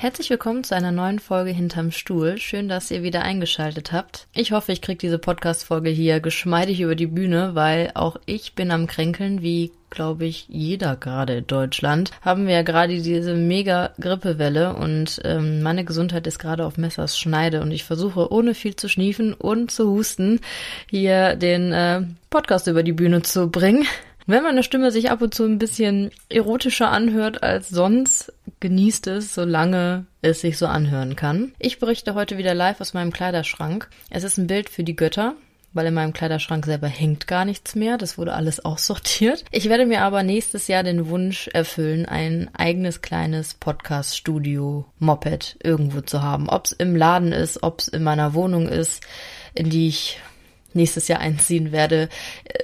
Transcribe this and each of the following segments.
Herzlich willkommen zu einer neuen Folge Hinterm Stuhl. Schön, dass ihr wieder eingeschaltet habt. Ich hoffe, ich kriege diese Podcast-Folge hier geschmeidig über die Bühne, weil auch ich bin am Kränkeln, wie glaube ich jeder gerade in Deutschland. Haben wir ja gerade diese mega Grippewelle und ähm, meine Gesundheit ist gerade auf Messers Schneide und ich versuche ohne viel zu schniefen und zu husten hier den äh, Podcast über die Bühne zu bringen. Wenn meine Stimme sich ab und zu ein bisschen erotischer anhört als sonst, genießt es, solange es sich so anhören kann. Ich berichte heute wieder live aus meinem Kleiderschrank. Es ist ein Bild für die Götter, weil in meinem Kleiderschrank selber hängt gar nichts mehr. Das wurde alles aussortiert. Ich werde mir aber nächstes Jahr den Wunsch erfüllen, ein eigenes kleines Podcast-Studio-Moped irgendwo zu haben. Ob es im Laden ist, ob es in meiner Wohnung ist, in die ich nächstes Jahr einziehen werde.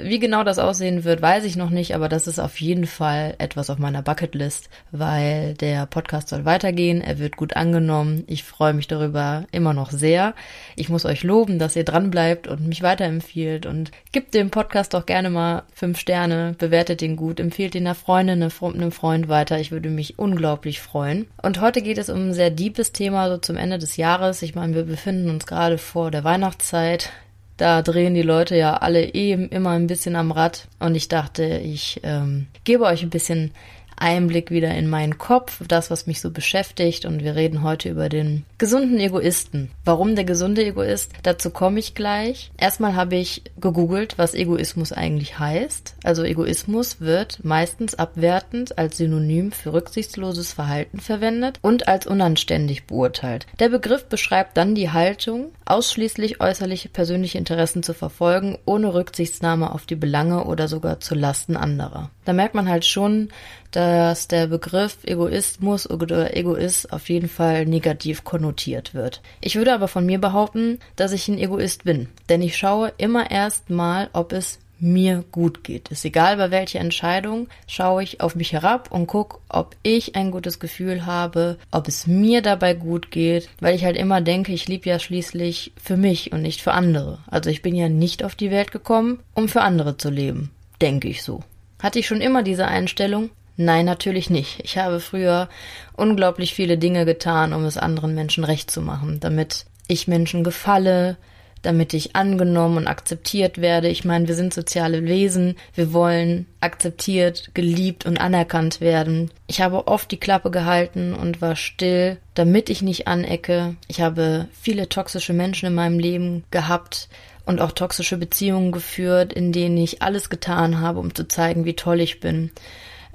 Wie genau das aussehen wird, weiß ich noch nicht, aber das ist auf jeden Fall etwas auf meiner Bucketlist, weil der Podcast soll weitergehen, er wird gut angenommen. Ich freue mich darüber immer noch sehr. Ich muss euch loben, dass ihr dran bleibt und mich weiterempfiehlt und gibt dem Podcast doch gerne mal fünf Sterne, bewertet ihn gut, empfiehlt ihn einer Freundin, einem Freund weiter. Ich würde mich unglaublich freuen. Und heute geht es um ein sehr deepes Thema, so zum Ende des Jahres. Ich meine, wir befinden uns gerade vor der Weihnachtszeit. Da drehen die Leute ja alle eben immer ein bisschen am Rad. Und ich dachte, ich ähm, gebe euch ein bisschen Einblick wieder in meinen Kopf, das, was mich so beschäftigt. Und wir reden heute über den gesunden Egoisten. Warum der gesunde Egoist? Dazu komme ich gleich. Erstmal habe ich gegoogelt, was Egoismus eigentlich heißt. Also Egoismus wird meistens abwertend als Synonym für rücksichtsloses Verhalten verwendet und als unanständig beurteilt. Der Begriff beschreibt dann die Haltung, ausschließlich äußerliche persönliche Interessen zu verfolgen, ohne Rücksichtnahme auf die Belange oder sogar zu Lasten anderer. Da merkt man halt schon, dass der Begriff Egoismus oder Egoist auf jeden Fall negativ konnotiert wird. Ich würde aber von mir behaupten, dass ich ein Egoist bin, denn ich schaue immer erst mal, ob es mir gut geht. Ist egal bei welcher Entscheidung, schaue ich auf mich herab und gucke, ob ich ein gutes Gefühl habe, ob es mir dabei gut geht, weil ich halt immer denke, ich liebe ja schließlich für mich und nicht für andere. Also ich bin ja nicht auf die Welt gekommen, um für andere zu leben. Denke ich so. Hatte ich schon immer diese Einstellung? Nein, natürlich nicht. Ich habe früher unglaublich viele Dinge getan, um es anderen Menschen recht zu machen, damit ich Menschen gefalle, damit ich angenommen und akzeptiert werde. Ich meine, wir sind soziale Wesen, wir wollen akzeptiert, geliebt und anerkannt werden. Ich habe oft die Klappe gehalten und war still, damit ich nicht anecke. Ich habe viele toxische Menschen in meinem Leben gehabt und auch toxische Beziehungen geführt, in denen ich alles getan habe, um zu zeigen, wie toll ich bin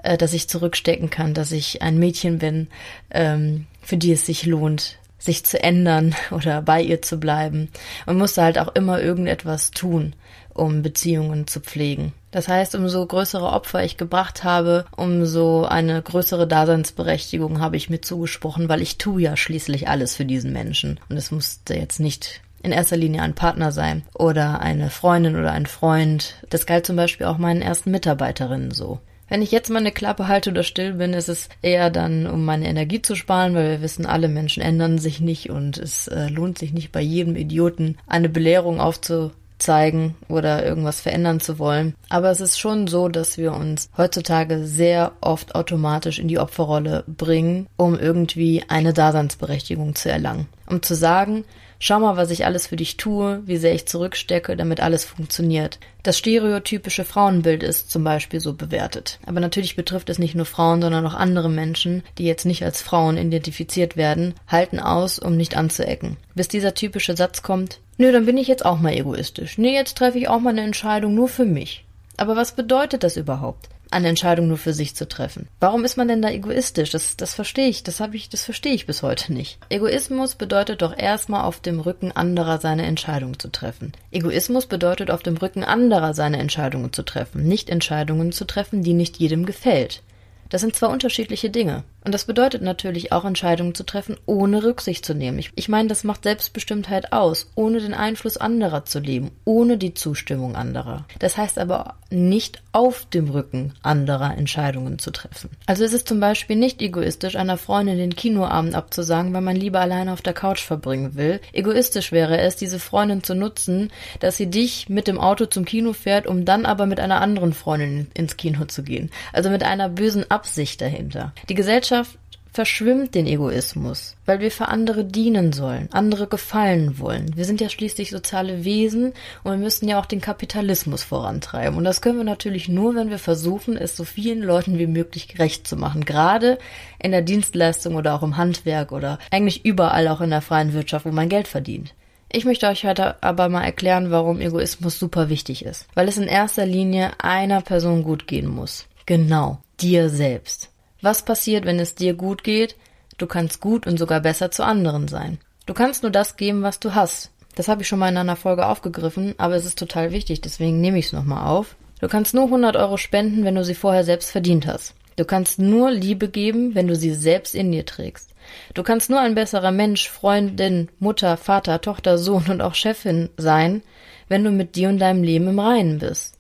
äh, dass ich zurückstecken kann, dass ich ein Mädchen bin, ähm, für die es sich lohnt, sich zu ändern oder bei ihr zu bleiben und musste halt auch immer irgendetwas tun, um Beziehungen zu pflegen. Das heißt, umso größere Opfer ich gebracht habe, umso eine größere Daseinsberechtigung habe ich mir zugesprochen, weil ich tue ja schließlich alles für diesen Menschen. Und es musste jetzt nicht in erster Linie ein Partner sein oder eine Freundin oder ein Freund. Das galt zum Beispiel auch meinen ersten Mitarbeiterinnen so. Wenn ich jetzt mal eine Klappe halte oder still bin, ist es eher dann, um meine Energie zu sparen, weil wir wissen, alle Menschen ändern sich nicht und es äh, lohnt sich nicht bei jedem Idioten eine Belehrung aufzuzeigen oder irgendwas verändern zu wollen. Aber es ist schon so, dass wir uns heutzutage sehr oft automatisch in die Opferrolle bringen, um irgendwie eine Daseinsberechtigung zu erlangen. Um zu sagen, Schau mal, was ich alles für dich tue, wie sehr ich zurückstecke, damit alles funktioniert. Das stereotypische Frauenbild ist zum Beispiel so bewertet. Aber natürlich betrifft es nicht nur Frauen, sondern auch andere Menschen, die jetzt nicht als Frauen identifiziert werden, halten aus, um nicht anzuecken. Bis dieser typische Satz kommt, nö, dann bin ich jetzt auch mal egoistisch. Nee, jetzt treffe ich auch mal eine Entscheidung nur für mich. Aber was bedeutet das überhaupt? Eine Entscheidung nur für sich zu treffen. Warum ist man denn da egoistisch? Das, das verstehe ich, das habe ich, das verstehe ich bis heute nicht. Egoismus bedeutet doch erstmal auf dem Rücken anderer seine Entscheidung zu treffen. Egoismus bedeutet auf dem Rücken anderer seine Entscheidungen zu treffen, nicht Entscheidungen zu treffen, die nicht jedem gefällt. Das sind zwei unterschiedliche Dinge. Und das bedeutet natürlich auch Entscheidungen zu treffen, ohne Rücksicht zu nehmen. Ich, ich meine, das macht Selbstbestimmtheit aus, ohne den Einfluss anderer zu leben, ohne die Zustimmung anderer. Das heißt aber nicht auf dem Rücken anderer Entscheidungen zu treffen. Also ist es zum Beispiel nicht egoistisch, einer Freundin den Kinoabend abzusagen, weil man lieber alleine auf der Couch verbringen will. Egoistisch wäre es, diese Freundin zu nutzen, dass sie dich mit dem Auto zum Kino fährt, um dann aber mit einer anderen Freundin ins Kino zu gehen. Also mit einer bösen Absicht dahinter. Die Gesellschaft Gesellschaft verschwimmt den Egoismus, weil wir für andere dienen sollen, andere gefallen wollen. Wir sind ja schließlich soziale Wesen und wir müssen ja auch den Kapitalismus vorantreiben. Und das können wir natürlich nur, wenn wir versuchen, es so vielen Leuten wie möglich gerecht zu machen. Gerade in der Dienstleistung oder auch im Handwerk oder eigentlich überall auch in der freien Wirtschaft, wo man Geld verdient. Ich möchte euch heute aber mal erklären, warum Egoismus super wichtig ist. Weil es in erster Linie einer Person gut gehen muss. Genau, dir selbst. Was passiert, wenn es dir gut geht? Du kannst gut und sogar besser zu anderen sein. Du kannst nur das geben, was du hast. Das habe ich schon mal in einer Folge aufgegriffen, aber es ist total wichtig, deswegen nehme ich es nochmal auf. Du kannst nur 100 Euro spenden, wenn du sie vorher selbst verdient hast. Du kannst nur Liebe geben, wenn du sie selbst in dir trägst. Du kannst nur ein besserer Mensch, Freundin, Mutter, Vater, Tochter, Sohn und auch Chefin sein, wenn du mit dir und deinem Leben im Reinen bist.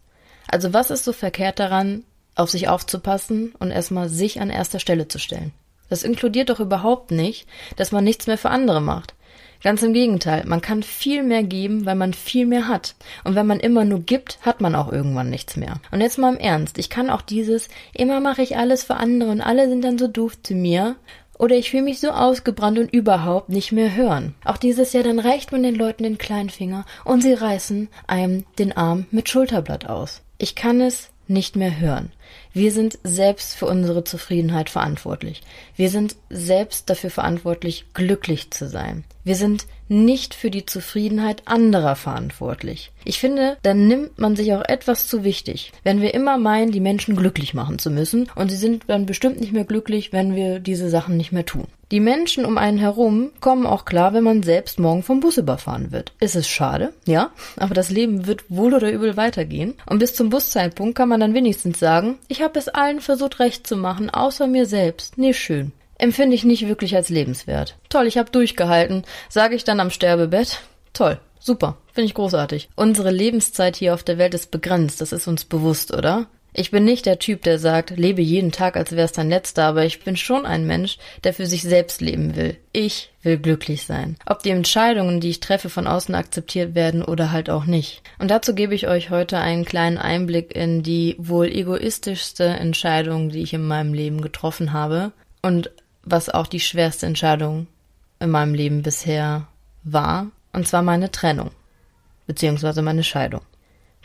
Also was ist so verkehrt daran, auf sich aufzupassen und erstmal sich an erster Stelle zu stellen. Das inkludiert doch überhaupt nicht, dass man nichts mehr für andere macht. Ganz im Gegenteil, man kann viel mehr geben, weil man viel mehr hat. Und wenn man immer nur gibt, hat man auch irgendwann nichts mehr. Und jetzt mal im Ernst, ich kann auch dieses, immer mache ich alles für andere und alle sind dann so doof zu mir, oder ich fühle mich so ausgebrannt und überhaupt nicht mehr hören. Auch dieses Jahr, dann reicht man den Leuten den kleinen Finger und sie reißen einem den Arm mit Schulterblatt aus. Ich kann es nicht mehr hören. Wir sind selbst für unsere Zufriedenheit verantwortlich. Wir sind selbst dafür verantwortlich, glücklich zu sein. Wir sind nicht für die Zufriedenheit anderer verantwortlich. Ich finde, dann nimmt man sich auch etwas zu wichtig, wenn wir immer meinen, die Menschen glücklich machen zu müssen, und sie sind dann bestimmt nicht mehr glücklich, wenn wir diese Sachen nicht mehr tun. Die Menschen um einen herum kommen auch klar, wenn man selbst morgen vom Bus überfahren wird. Ist es schade, ja, aber das Leben wird wohl oder übel weitergehen. Und bis zum Buszeitpunkt kann man dann wenigstens sagen, ich habe es allen versucht recht zu machen, außer mir selbst. Nee, schön empfinde ich nicht wirklich als lebenswert. Toll, ich habe durchgehalten, sage ich dann am Sterbebett. Toll, super, finde ich großartig. Unsere Lebenszeit hier auf der Welt ist begrenzt, das ist uns bewusst, oder? Ich bin nicht der Typ, der sagt, lebe jeden Tag, als wär's dein letzter, aber ich bin schon ein Mensch, der für sich selbst leben will. Ich will glücklich sein. Ob die Entscheidungen, die ich treffe, von außen akzeptiert werden oder halt auch nicht. Und dazu gebe ich euch heute einen kleinen Einblick in die wohl egoistischste Entscheidung, die ich in meinem Leben getroffen habe und was auch die schwerste Entscheidung in meinem Leben bisher war, und zwar meine Trennung, beziehungsweise meine Scheidung.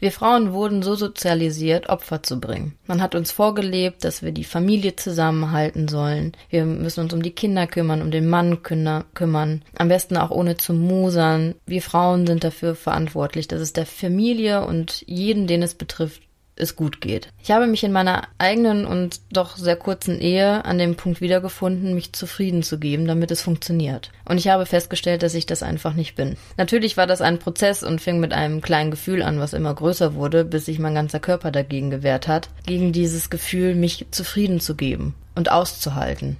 Wir Frauen wurden so sozialisiert, Opfer zu bringen. Man hat uns vorgelebt, dass wir die Familie zusammenhalten sollen. Wir müssen uns um die Kinder kümmern, um den Mann kümmern. Am besten auch ohne zu musern. Wir Frauen sind dafür verantwortlich, dass es der Familie und jeden, den es betrifft, es gut geht. Ich habe mich in meiner eigenen und doch sehr kurzen Ehe an dem Punkt wiedergefunden, mich zufrieden zu geben, damit es funktioniert. Und ich habe festgestellt, dass ich das einfach nicht bin. Natürlich war das ein Prozess und fing mit einem kleinen Gefühl an, was immer größer wurde, bis sich mein ganzer Körper dagegen gewehrt hat, gegen dieses Gefühl, mich zufrieden zu geben und auszuhalten.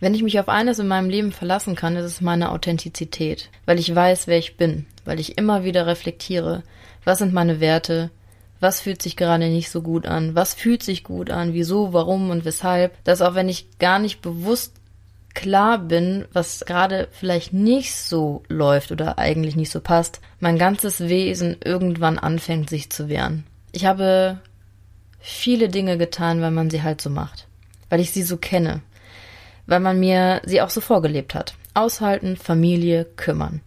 Wenn ich mich auf eines in meinem Leben verlassen kann, ist es meine Authentizität, weil ich weiß, wer ich bin, weil ich immer wieder reflektiere, was sind meine Werte, was fühlt sich gerade nicht so gut an, was fühlt sich gut an, wieso, warum? Und weshalb, dass auch wenn ich gar nicht bewusst klar bin, was gerade vielleicht nicht so läuft oder eigentlich nicht so passt, mein ganzes Wesen irgendwann anfängt sich zu wehren. Ich habe viele Dinge getan, weil man sie halt so macht, weil ich sie so kenne, weil man mir sie auch so vorgelebt hat. Aushalten, Familie, kümmern.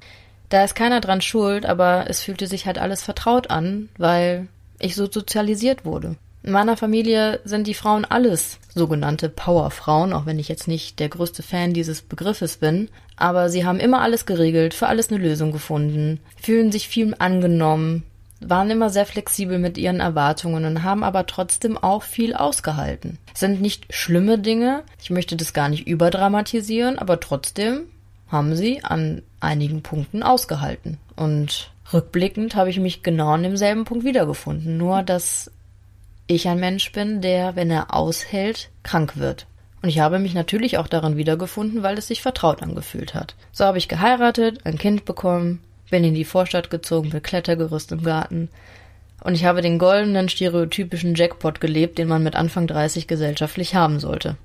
Da ist keiner dran schuld, aber es fühlte sich halt alles vertraut an, weil ich so sozialisiert wurde. In meiner Familie sind die Frauen alles sogenannte Powerfrauen, auch wenn ich jetzt nicht der größte Fan dieses Begriffes bin. Aber sie haben immer alles geregelt, für alles eine Lösung gefunden, fühlen sich viel angenommen, waren immer sehr flexibel mit ihren Erwartungen und haben aber trotzdem auch viel ausgehalten. Es sind nicht schlimme Dinge, ich möchte das gar nicht überdramatisieren, aber trotzdem haben sie an einigen Punkten ausgehalten. Und Rückblickend habe ich mich genau an demselben Punkt wiedergefunden, nur dass ich ein Mensch bin, der, wenn er aushält, krank wird. Und ich habe mich natürlich auch darin wiedergefunden, weil es sich vertraut angefühlt hat. So habe ich geheiratet, ein Kind bekommen, bin in die Vorstadt gezogen mit Klettergerüst im Garten. Und ich habe den goldenen, stereotypischen Jackpot gelebt, den man mit Anfang 30 gesellschaftlich haben sollte.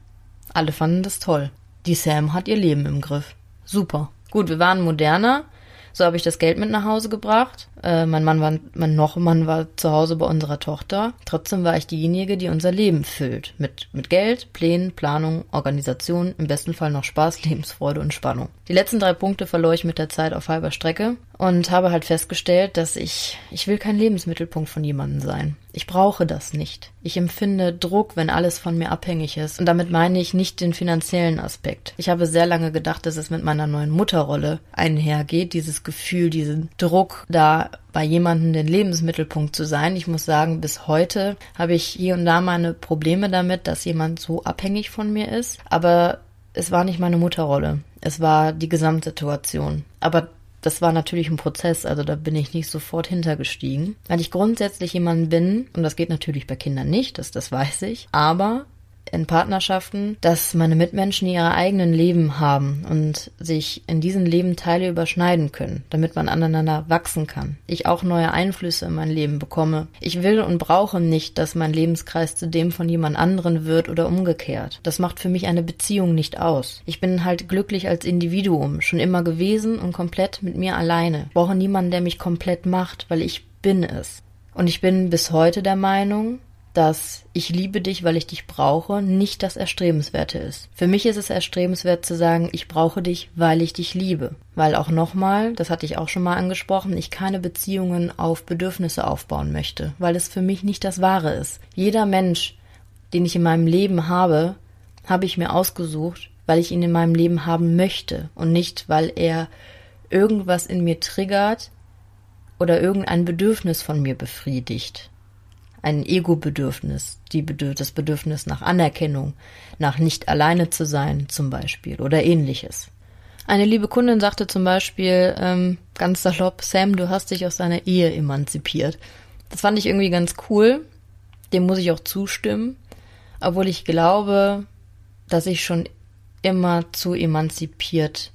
Alle fanden das toll. Die Sam hat ihr Leben im Griff. Super. Gut, wir waren moderner, so habe ich das Geld mit nach Hause gebracht. Äh, mein Mann war, mein noch Mann war zu Hause bei unserer Tochter. Trotzdem war ich diejenige, die unser Leben füllt. Mit, mit Geld, Plänen, Planung, Organisation, im besten Fall noch Spaß, Lebensfreude und Spannung. Die letzten drei Punkte verlor ich mit der Zeit auf halber Strecke und habe halt festgestellt, dass ich, ich will kein Lebensmittelpunkt von jemandem sein. Ich brauche das nicht. Ich empfinde Druck, wenn alles von mir abhängig ist. Und damit meine ich nicht den finanziellen Aspekt. Ich habe sehr lange gedacht, dass es mit meiner neuen Mutterrolle einhergeht, dieses Gefühl, diesen Druck, da bei jemandem den Lebensmittelpunkt zu sein. Ich muss sagen, bis heute habe ich hier und da meine Probleme damit, dass jemand so abhängig von mir ist. Aber es war nicht meine Mutterrolle. Es war die Gesamtsituation. Aber das war natürlich ein Prozess, also da bin ich nicht sofort hintergestiegen. Weil ich grundsätzlich jemand bin, und das geht natürlich bei Kindern nicht, das, das weiß ich, aber in Partnerschaften, dass meine Mitmenschen ihre eigenen Leben haben und sich in diesen Leben Teile überschneiden können, damit man aneinander wachsen kann. Ich auch neue Einflüsse in mein Leben bekomme. Ich will und brauche nicht, dass mein Lebenskreis zu dem von jemand anderen wird oder umgekehrt. Das macht für mich eine Beziehung nicht aus. Ich bin halt glücklich als Individuum, schon immer gewesen und komplett mit mir alleine. Brauche niemanden, der mich komplett macht, weil ich bin es. Und ich bin bis heute der Meinung, dass ich liebe dich, weil ich dich brauche, nicht das Erstrebenswerte ist. Für mich ist es erstrebenswert zu sagen, ich brauche dich, weil ich dich liebe. Weil auch nochmal, das hatte ich auch schon mal angesprochen, ich keine Beziehungen auf Bedürfnisse aufbauen möchte, weil es für mich nicht das Wahre ist. Jeder Mensch, den ich in meinem Leben habe, habe ich mir ausgesucht, weil ich ihn in meinem Leben haben möchte und nicht, weil er irgendwas in mir triggert oder irgendein Bedürfnis von mir befriedigt ein Ego-Bedürfnis, die Bedürf das Bedürfnis nach Anerkennung, nach nicht alleine zu sein zum Beispiel oder ähnliches. Eine liebe Kundin sagte zum Beispiel ähm, ganz salopp, Sam, du hast dich aus deiner Ehe emanzipiert. Das fand ich irgendwie ganz cool. Dem muss ich auch zustimmen, obwohl ich glaube, dass ich schon immer zu emanzipiert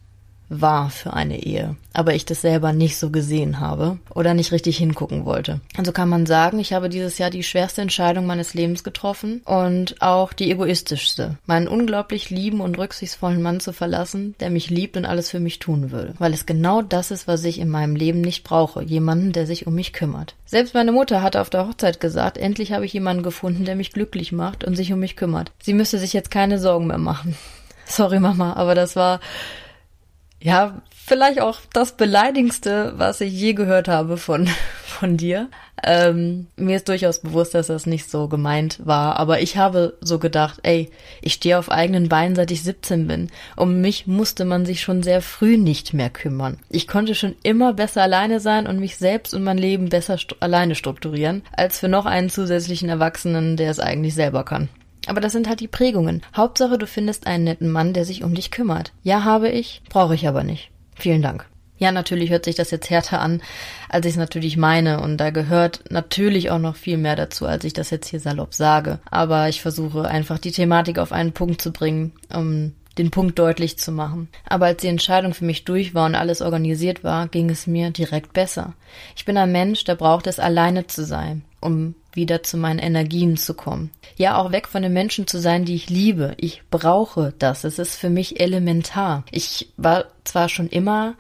war für eine Ehe, aber ich das selber nicht so gesehen habe oder nicht richtig hingucken wollte. Also kann man sagen, ich habe dieses Jahr die schwerste Entscheidung meines Lebens getroffen und auch die egoistischste, meinen unglaublich lieben und rücksichtsvollen Mann zu verlassen, der mich liebt und alles für mich tun würde, weil es genau das ist, was ich in meinem Leben nicht brauche, jemanden, der sich um mich kümmert. Selbst meine Mutter hatte auf der Hochzeit gesagt, endlich habe ich jemanden gefunden, der mich glücklich macht und sich um mich kümmert. Sie müsste sich jetzt keine Sorgen mehr machen. Sorry Mama, aber das war ja, vielleicht auch das Beleidigendste, was ich je gehört habe von, von dir. Ähm, mir ist durchaus bewusst, dass das nicht so gemeint war, aber ich habe so gedacht, ey, ich stehe auf eigenen Beinen, seit ich 17 bin. Um mich musste man sich schon sehr früh nicht mehr kümmern. Ich konnte schon immer besser alleine sein und mich selbst und mein Leben besser st alleine strukturieren, als für noch einen zusätzlichen Erwachsenen, der es eigentlich selber kann. Aber das sind halt die Prägungen. Hauptsache, du findest einen netten Mann, der sich um dich kümmert. Ja, habe ich, brauche ich aber nicht. Vielen Dank. Ja, natürlich hört sich das jetzt härter an, als ich es natürlich meine. Und da gehört natürlich auch noch viel mehr dazu, als ich das jetzt hier salopp sage. Aber ich versuche einfach die Thematik auf einen Punkt zu bringen, um den Punkt deutlich zu machen. Aber als die Entscheidung für mich durch war und alles organisiert war, ging es mir direkt besser. Ich bin ein Mensch, der braucht es, alleine zu sein, um wieder zu meinen Energien zu kommen. Ja, auch weg von den Menschen zu sein, die ich liebe. Ich brauche das. Es ist für mich elementar. Ich war zwar schon immer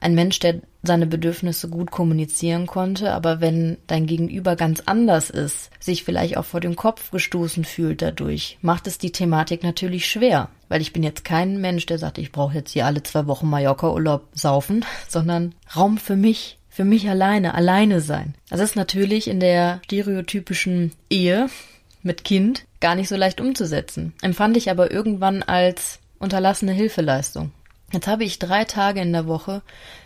ein Mensch, der seine Bedürfnisse gut kommunizieren konnte, aber wenn dein Gegenüber ganz anders ist, sich vielleicht auch vor den Kopf gestoßen fühlt dadurch, macht es die Thematik natürlich schwer. Weil ich bin jetzt kein Mensch, der sagt, ich brauche jetzt hier alle zwei Wochen Mallorca-Urlaub saufen, sondern Raum für mich, für mich alleine, alleine sein. Das ist natürlich in der stereotypischen Ehe mit Kind gar nicht so leicht umzusetzen. Empfand ich aber irgendwann als unterlassene Hilfeleistung. Jetzt habe ich drei Tage in der Woche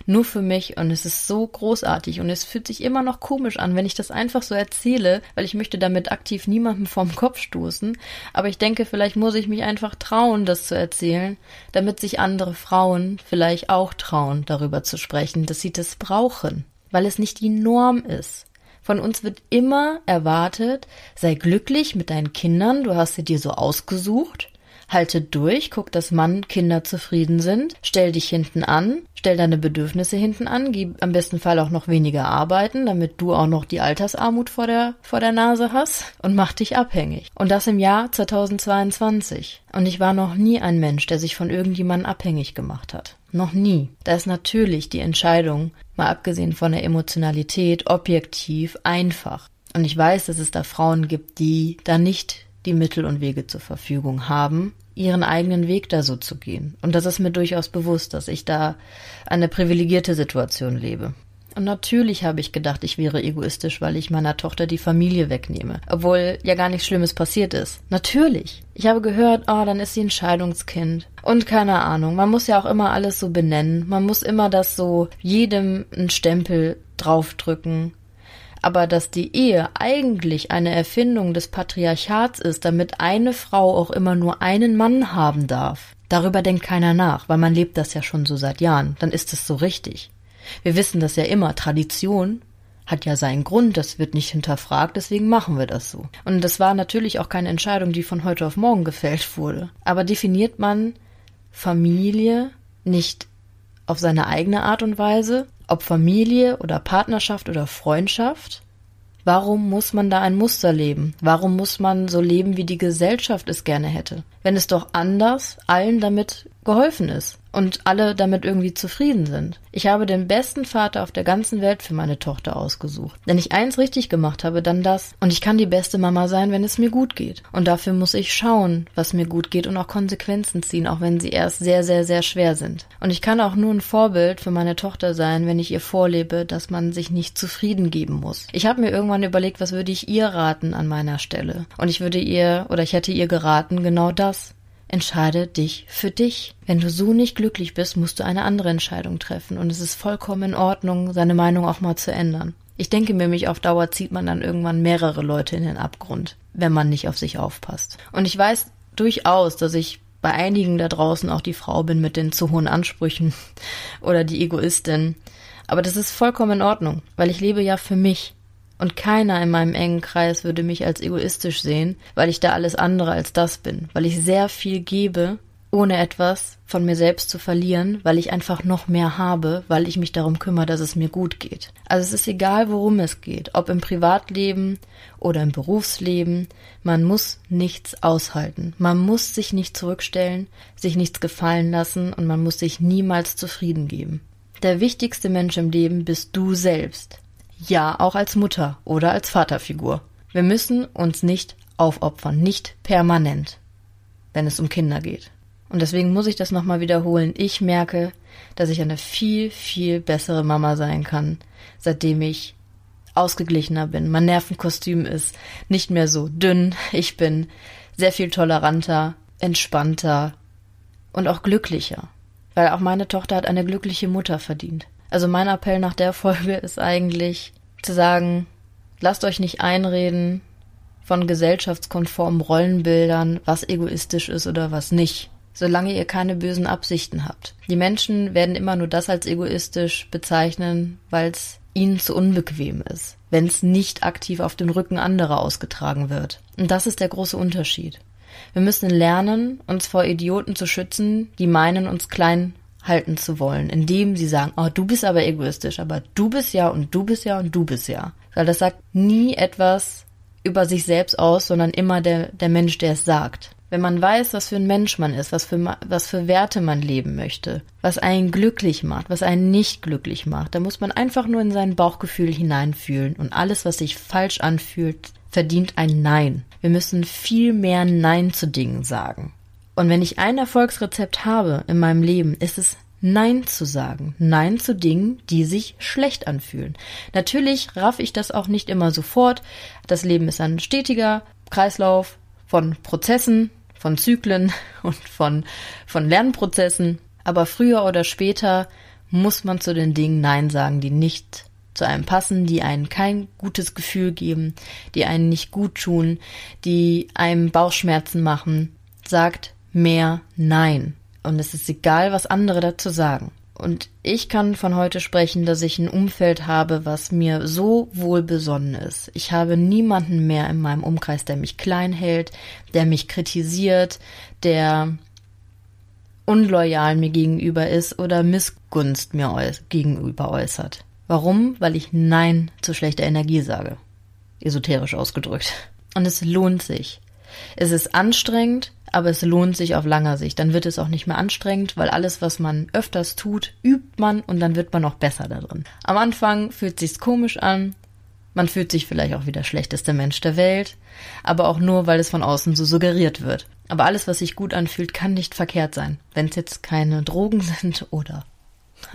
nur für mich und es ist so großartig und es fühlt sich immer noch komisch an, wenn ich das einfach so erzähle, weil ich möchte damit aktiv niemandem vorm Kopf stoßen. Aber ich denke, vielleicht muss ich mich einfach trauen, das zu erzählen, damit sich andere Frauen vielleicht auch trauen, darüber zu sprechen, dass sie das brauchen, weil es nicht die Norm ist. Von uns wird immer erwartet, sei glücklich mit deinen Kindern, du hast sie dir so ausgesucht halte durch, guck, dass Mann, Kinder zufrieden sind, stell dich hinten an, stell deine Bedürfnisse hinten an, gib am besten Fall auch noch weniger arbeiten, damit du auch noch die Altersarmut vor der, vor der Nase hast und mach dich abhängig. Und das im Jahr 2022. Und ich war noch nie ein Mensch, der sich von irgendjemandem abhängig gemacht hat. Noch nie. Da ist natürlich die Entscheidung, mal abgesehen von der Emotionalität, objektiv einfach. Und ich weiß, dass es da Frauen gibt, die da nicht die Mittel und Wege zur Verfügung haben, ihren eigenen Weg da so zu gehen. Und das ist mir durchaus bewusst, dass ich da eine privilegierte Situation lebe. Und natürlich habe ich gedacht, ich wäre egoistisch, weil ich meiner Tochter die Familie wegnehme. Obwohl ja gar nichts Schlimmes passiert ist. Natürlich. Ich habe gehört, oh, dann ist sie ein Scheidungskind. Und keine Ahnung. Man muss ja auch immer alles so benennen. Man muss immer das so jedem einen Stempel draufdrücken aber dass die Ehe eigentlich eine Erfindung des Patriarchats ist, damit eine Frau auch immer nur einen Mann haben darf. Darüber denkt keiner nach, weil man lebt das ja schon so seit Jahren, dann ist es so richtig. Wir wissen das ja immer, Tradition hat ja seinen Grund, das wird nicht hinterfragt, deswegen machen wir das so. Und das war natürlich auch keine Entscheidung, die von heute auf morgen gefällt wurde. Aber definiert man Familie nicht auf seine eigene Art und Weise, ob Familie oder Partnerschaft oder Freundschaft, warum muss man da ein Muster leben? Warum muss man so leben, wie die Gesellschaft es gerne hätte? Wenn es doch anders allen damit geholfen ist und alle damit irgendwie zufrieden sind. Ich habe den besten Vater auf der ganzen Welt für meine Tochter ausgesucht. Wenn ich eins richtig gemacht habe, dann das. Und ich kann die beste Mama sein, wenn es mir gut geht. Und dafür muss ich schauen, was mir gut geht und auch Konsequenzen ziehen, auch wenn sie erst sehr, sehr, sehr schwer sind. Und ich kann auch nur ein Vorbild für meine Tochter sein, wenn ich ihr vorlebe, dass man sich nicht zufrieden geben muss. Ich habe mir irgendwann überlegt, was würde ich ihr raten an meiner Stelle. Und ich würde ihr oder ich hätte ihr geraten, genau das Entscheide dich für dich. Wenn du so nicht glücklich bist, musst du eine andere Entscheidung treffen und es ist vollkommen in Ordnung, seine Meinung auch mal zu ändern. Ich denke nämlich, auf Dauer zieht man dann irgendwann mehrere Leute in den Abgrund, wenn man nicht auf sich aufpasst. Und ich weiß durchaus, dass ich bei einigen da draußen auch die Frau bin mit den zu hohen Ansprüchen oder die Egoistin. Aber das ist vollkommen in Ordnung, weil ich lebe ja für mich. Und keiner in meinem engen Kreis würde mich als egoistisch sehen, weil ich da alles andere als das bin, weil ich sehr viel gebe, ohne etwas von mir selbst zu verlieren, weil ich einfach noch mehr habe, weil ich mich darum kümmere, dass es mir gut geht. Also es ist egal, worum es geht, ob im Privatleben oder im Berufsleben, man muss nichts aushalten. Man muss sich nicht zurückstellen, sich nichts gefallen lassen und man muss sich niemals zufrieden geben. Der wichtigste Mensch im Leben bist du selbst. Ja, auch als Mutter oder als Vaterfigur. Wir müssen uns nicht aufopfern, nicht permanent, wenn es um Kinder geht. Und deswegen muss ich das nochmal wiederholen. Ich merke, dass ich eine viel, viel bessere Mama sein kann, seitdem ich ausgeglichener bin. Mein Nervenkostüm ist nicht mehr so dünn. Ich bin sehr viel toleranter, entspannter und auch glücklicher. Weil auch meine Tochter hat eine glückliche Mutter verdient. Also mein Appell nach der Folge ist eigentlich zu sagen, lasst euch nicht einreden von gesellschaftskonformen Rollenbildern, was egoistisch ist oder was nicht, solange ihr keine bösen Absichten habt. Die Menschen werden immer nur das als egoistisch bezeichnen, weil es ihnen zu unbequem ist, wenn es nicht aktiv auf dem Rücken anderer ausgetragen wird. Und das ist der große Unterschied. Wir müssen lernen, uns vor Idioten zu schützen, die meinen, uns klein halten zu wollen, indem sie sagen, oh, du bist aber egoistisch, aber du bist ja und du bist ja und du bist ja. Weil das sagt nie etwas über sich selbst aus, sondern immer der, der Mensch, der es sagt. Wenn man weiß, was für ein Mensch man ist, was für, was für Werte man leben möchte, was einen glücklich macht, was einen nicht glücklich macht, dann muss man einfach nur in sein Bauchgefühl hineinfühlen und alles, was sich falsch anfühlt, verdient ein Nein. Wir müssen viel mehr Nein zu Dingen sagen. Und wenn ich ein Erfolgsrezept habe in meinem Leben, ist es Nein zu sagen. Nein zu Dingen, die sich schlecht anfühlen. Natürlich raff ich das auch nicht immer sofort. Das Leben ist ein stetiger Kreislauf von Prozessen, von Zyklen und von, von Lernprozessen. Aber früher oder später muss man zu den Dingen Nein sagen, die nicht zu einem passen, die einen kein gutes Gefühl geben, die einen nicht gut tun, die einem Bauchschmerzen machen. Sagt mehr Nein. Und es ist egal, was andere dazu sagen. Und ich kann von heute sprechen, dass ich ein Umfeld habe, was mir so wohlbesonnen ist. Ich habe niemanden mehr in meinem Umkreis, der mich klein hält, der mich kritisiert, der unloyal mir gegenüber ist oder Missgunst mir gegenüber äußert. Warum? Weil ich Nein zu schlechter Energie sage. Esoterisch ausgedrückt. Und es lohnt sich. Es ist anstrengend, aber es lohnt sich auf langer Sicht. Dann wird es auch nicht mehr anstrengend, weil alles, was man öfters tut, übt man und dann wird man noch besser da drin. Am Anfang fühlt sich's komisch an, man fühlt sich vielleicht auch wie der schlechteste Mensch der Welt, aber auch nur, weil es von außen so suggeriert wird. Aber alles, was sich gut anfühlt, kann nicht verkehrt sein. Wenn es jetzt keine Drogen sind oder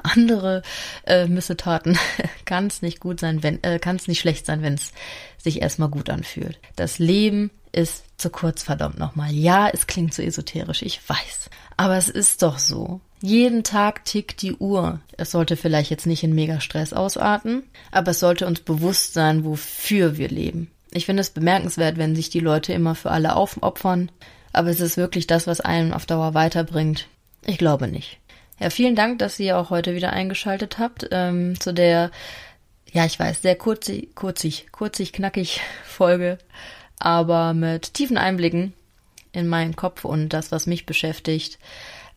andere äh, Missetaten, kann es nicht gut sein, wenn äh, kann es nicht schlecht sein, wenn es sich erstmal gut anfühlt. Das Leben ist zu kurz, verdammt nochmal. Ja, es klingt so esoterisch, ich weiß. Aber es ist doch so. Jeden Tag tickt die Uhr. Es sollte vielleicht jetzt nicht in mega Stress ausarten, aber es sollte uns bewusst sein, wofür wir leben. Ich finde es bemerkenswert, wenn sich die Leute immer für alle aufopfern, aber es ist wirklich das, was einen auf Dauer weiterbringt. Ich glaube nicht. Ja, vielen Dank, dass ihr auch heute wieder eingeschaltet habt ähm, zu der, ja, ich weiß, sehr kurzig, kurzig, kurzig, knackig Folge aber mit tiefen Einblicken in meinen Kopf und das, was mich beschäftigt.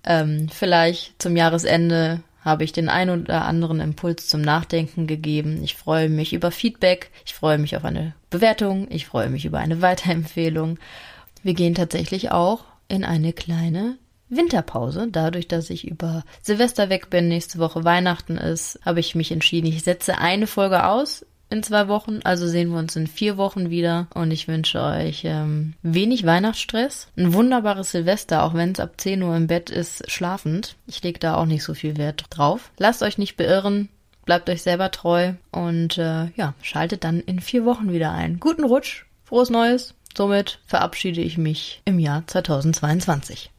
Ähm, vielleicht zum Jahresende habe ich den ein oder anderen Impuls zum Nachdenken gegeben. Ich freue mich über Feedback, ich freue mich auf eine Bewertung, ich freue mich über eine Weiterempfehlung. Wir gehen tatsächlich auch in eine kleine Winterpause. Dadurch, dass ich über Silvester weg bin, nächste Woche Weihnachten ist, habe ich mich entschieden, ich setze eine Folge aus in zwei Wochen. Also sehen wir uns in vier Wochen wieder. Und ich wünsche euch ähm, wenig Weihnachtsstress, ein wunderbares Silvester, auch wenn es ab 10 Uhr im Bett ist, schlafend. Ich lege da auch nicht so viel Wert drauf. Lasst euch nicht beirren. Bleibt euch selber treu und äh, ja, schaltet dann in vier Wochen wieder ein. Guten Rutsch, frohes Neues. Somit verabschiede ich mich im Jahr 2022.